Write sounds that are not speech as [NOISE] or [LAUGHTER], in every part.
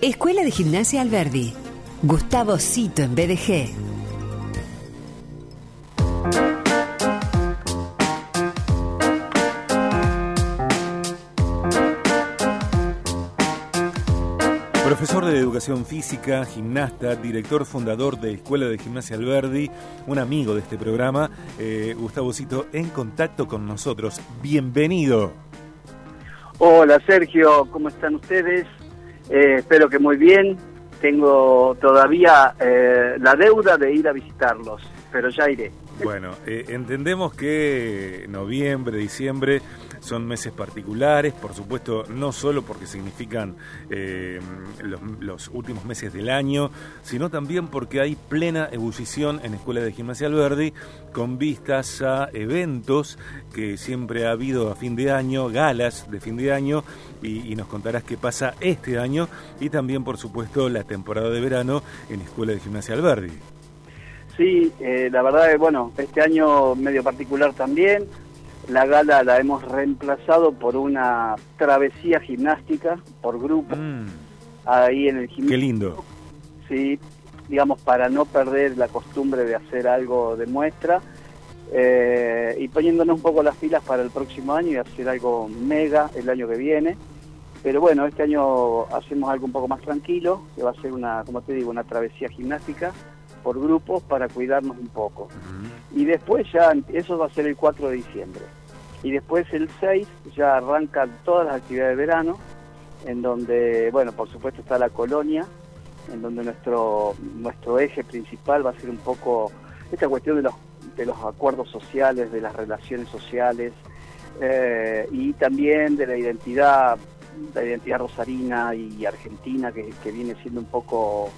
Escuela de Gimnasia Alberdi. Gustavo Cito en BDG. Profesor de Educación Física, gimnasta, director fundador de Escuela de Gimnasia Alberdi, un amigo de este programa, eh, Gustavo Cito, en contacto con nosotros. Bienvenido. Hola Sergio, ¿cómo están ustedes? Eh, espero que muy bien. Tengo todavía eh, la deuda de ir a visitarlos, pero ya iré. Bueno, eh, entendemos que noviembre, diciembre son meses particulares, por supuesto, no solo porque significan eh, los, los, últimos meses del año, sino también porque hay plena ebullición en Escuela de Gimnasia Alberdi con vistas a eventos que siempre ha habido a fin de año, galas de fin de año, y, y nos contarás qué pasa este año y también, por supuesto, la temporada de verano en Escuela de Gimnasia Alberdi. Sí, eh, la verdad es, bueno, este año medio particular también. La gala la hemos reemplazado por una travesía gimnástica por grupo. Mm, Ahí en el gimnasio. qué lindo. Sí, digamos, para no perder la costumbre de hacer algo de muestra. eh, y poniéndonos un poco las pilas para el próximo año y hacer algo mega el año que viene. Pero bueno, este año hacemos algo un poco más tranquilo, que va a ser una, como te digo, una travesía gimnástica por grupos para cuidarnos un poco. Y después ya, eso va a ser el 4 de diciembre. Y después el 6 ya arrancan todas las actividades de verano, en donde, bueno, por supuesto está la colonia, en donde nuestro, nuestro eje principal va a ser un poco esta cuestión de los, de los acuerdos sociales, de las relaciones sociales, eh, y también de la identidad, la identidad rosarina y argentina, que, que viene siendo un poco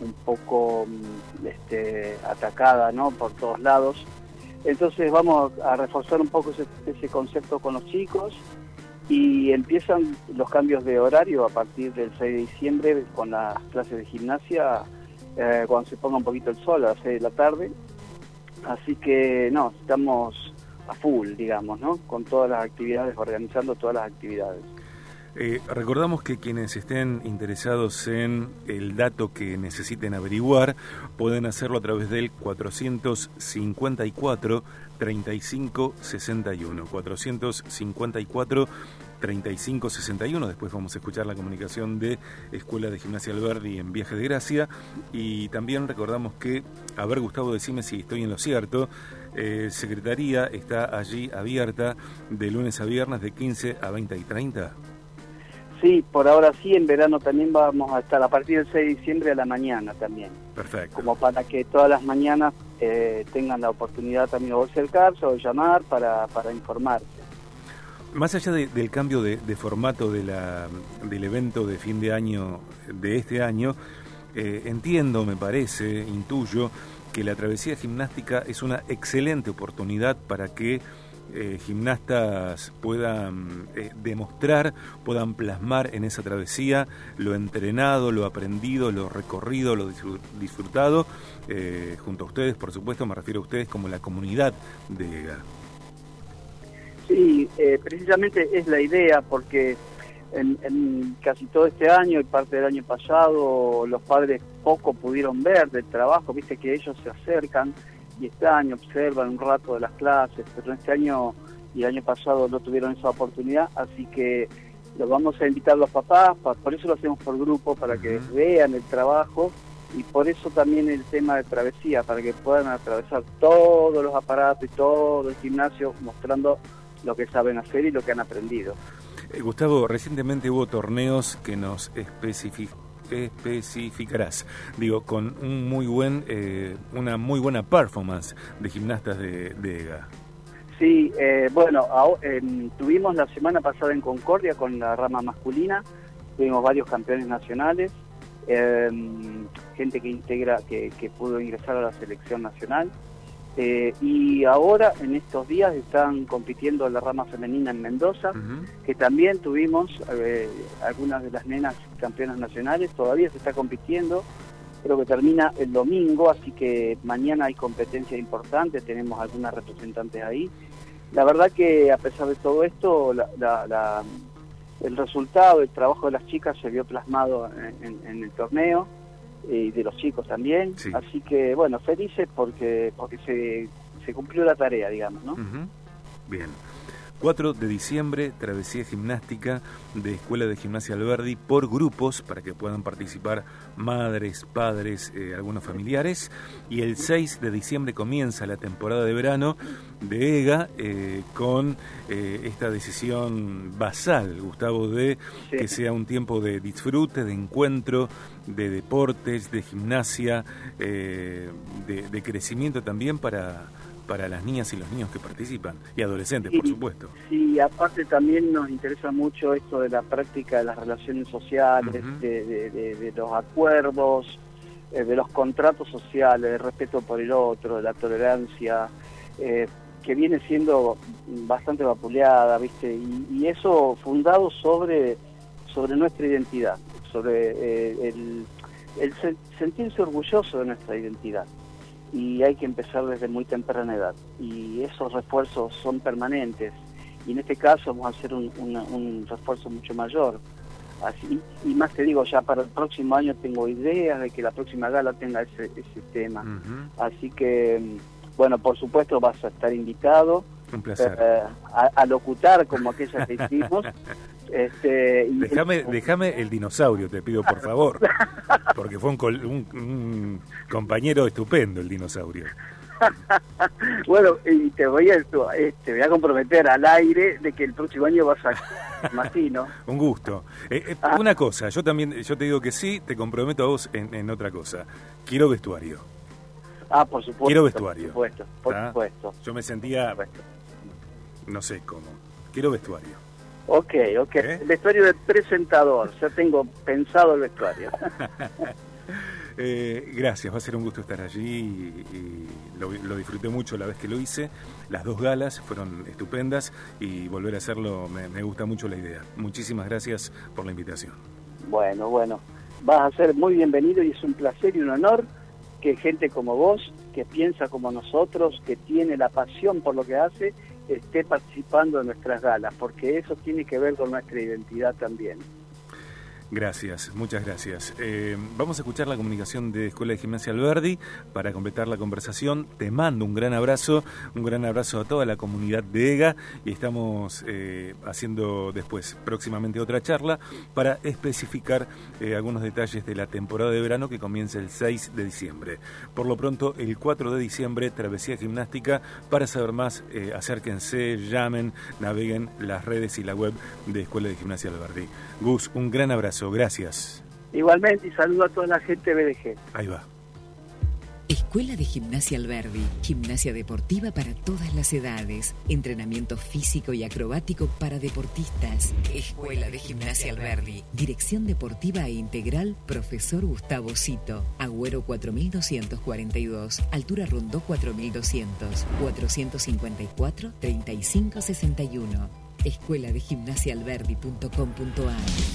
un poco mm, este, atacada ¿no? por todos lados. Entonces vamos a reforzar un poco ese, concepto con los chicos y empiezan los cambios de horario a partir del 6 de diciembre con las clases de gimnasia eh, cuando se ponga un poquito el sol a las 6 de la tarde. Así que no, estamos a full, digamos, ¿no? con todas las actividades, organizando todas las actividades. Eh, recordamos que quienes estén interesados en el dato que necesiten averiguar pueden hacerlo a través del 454 35 61 454 35 61 después vamos a escuchar la comunicación de Escuela de Gimnasia Alberdi en Viaje de Gracia. Y también recordamos que a ver Gustavo decime si estoy en lo cierto eh, Secretaría está allí abierta de lunes a viernes de 15 a 20 y 30 Sí, por ahora sí, en verano también vamos a estar a partir del 6 de diciembre a la mañana también. Perfecto. Como para que todas las mañanas eh, tengan la oportunidad también de acercarse o llamar para, para informarse. Más allá de, del cambio de, de formato de la, del evento de fin de año de este año, eh, entiendo, me parece, intuyo, que la travesía gimnástica es una excelente oportunidad para que eh, gimnastas puedan eh, demostrar, puedan plasmar en esa travesía lo entrenado, lo aprendido, lo recorrido, lo disfrutado, eh, junto a ustedes, por supuesto, me refiero a ustedes como la comunidad de EGA. Sí, eh, precisamente es la idea, porque en, en, casi todo este año y parte del año pasado los padres poco pudieron ver del trabajo, viste que ellos se acercan y este año observan un rato de las clases, pero este año y el año pasado no tuvieron esa oportunidad, así que los vamos a invitar a los papás, por eso lo hacemos por grupo, para que vean el trabajo y por eso también el tema de travesía, para que puedan atravesar todos los aparatos y todo el gimnasio mostrando lo que saben hacer y lo que han aprendido. Eh, Gustavo, recientemente hubo torneos que nos especifican especificarás, digo, con un muy buen, eh, una muy buena performance de gimnastas de, EGA. Sí, eh, bueno, eh, tuvimos la semana pasada en Concordia con la rama masculina, tuvimos varios campeones nacionales, gente que integra, que, pudo ingresar a la selección nacional. Y ahora, en estos días, están compitiendo la rama femenina en Mendoza, uh -huh. que también tuvimos algunas de las nenas campeonas nacionales, todavía se está compitiendo, creo que termina el domingo, así que mañana hay competencias importantes, tenemos algunas representantes ahí. La verdad que a pesar de todo esto, la, la, la, el resultado, el trabajo de las chicas se vio plasmado en, el torneo y de los chicos también. Así que, bueno, felices porque, porque se, se cumplió la tarea, digamos, ¿no? Bien. 4 de diciembre, travesía gimnástica de Escuela de Gimnasia Alberdi por grupos para que puedan participar madres, padres, eh, algunos familiares. Y el 6 de diciembre comienza la temporada de verano de EGA eh, con eh, esta decisión basal, Gustavo, de que sea un tiempo de disfrute, de encuentro, de deportes, de gimnasia, de crecimiento también para para las niñas y los niños que participan, y adolescentes, por supuesto. Sí, aparte también nos interesa mucho esto de la práctica de las relaciones sociales, de, los acuerdos, eh, de los contratos sociales, del respeto por el otro, de la tolerancia, eh, que viene siendo bastante vapuleada, ¿viste? Y, eso fundado sobre, sobre nuestra identidad, sobre eh, el, el sentirse orgulloso de nuestra identidad y hay que empezar desde muy temprana edad. Y esos refuerzos son permanentes. Y en este caso vamos a hacer un, refuerzo mucho mayor. Así, y más te digo, ya para el próximo año tengo ideas de que la próxima gala tenga ese, ese tema. Así que, bueno, por supuesto vas a estar invitado. Un placer. Eh, a, locutar como aquellas que hicimos. [LAUGHS] Este, déjame, déjame el dinosaurio, te pido por favor, porque fue un, compañero estupendo el dinosaurio. [LAUGHS] bueno, y te voy a este, voy a comprometer al aire de que el próximo año vas a [LAUGHS] imagino. un gusto. Eh, eh, ah. Una cosa, yo también, yo te digo que sí, te comprometo a vos en, otra cosa. Quiero vestuario. Ah, por supuesto. Quiero vestuario. Por supuesto, por supuesto. Yo me sentía, no sé cómo. Quiero vestuario. Ok, ok. ¿Eh? El vestuario de presentador, ya tengo pensado el vestuario. [LAUGHS] Eh, gracias, va a ser un gusto estar allí y, lo, disfruté mucho la vez que lo hice. Las dos galas fueron estupendas y volver a hacerlo me, gusta mucho la idea. Muchísimas gracias por la invitación. Bueno, bueno, vas a ser muy bienvenido y es un placer y un honor que gente como vos, que piensa como nosotros, que tiene la pasión por lo que hace, esté participando en nuestras galas, porque eso tiene que ver con nuestra identidad también. Gracias, muchas gracias. Eh, vamos a escuchar la comunicación de Escuela de Gimnasia Alberdi para completar la conversación. Te mando un gran abrazo, un gran abrazo a toda la comunidad de EGA y estamos eh, haciendo después próximamente otra charla para especificar eh, algunos detalles de la temporada de verano que comienza el 6 de diciembre. Por lo pronto, el 4 de diciembre, Travesía Gimnástica. Para saber más, acérquense, llamen, naveguen las redes y la web de Escuela de Gimnasia Alberdi. Gus, un gran abrazo gracias. Igualmente, y saludo a toda la gente BDG. Ahí va. Escuela de Gimnasia Alberdi, gimnasia deportiva para todas las edades, entrenamiento físico y acrobático para deportistas. Escuela de Gimnasia Alberdi, dirección deportiva e integral, profesor Gustavo Cito, Agüero 4242, altura Rondó 4200, 454 3561. Escuela de Gimnasia Alberdi.com.ar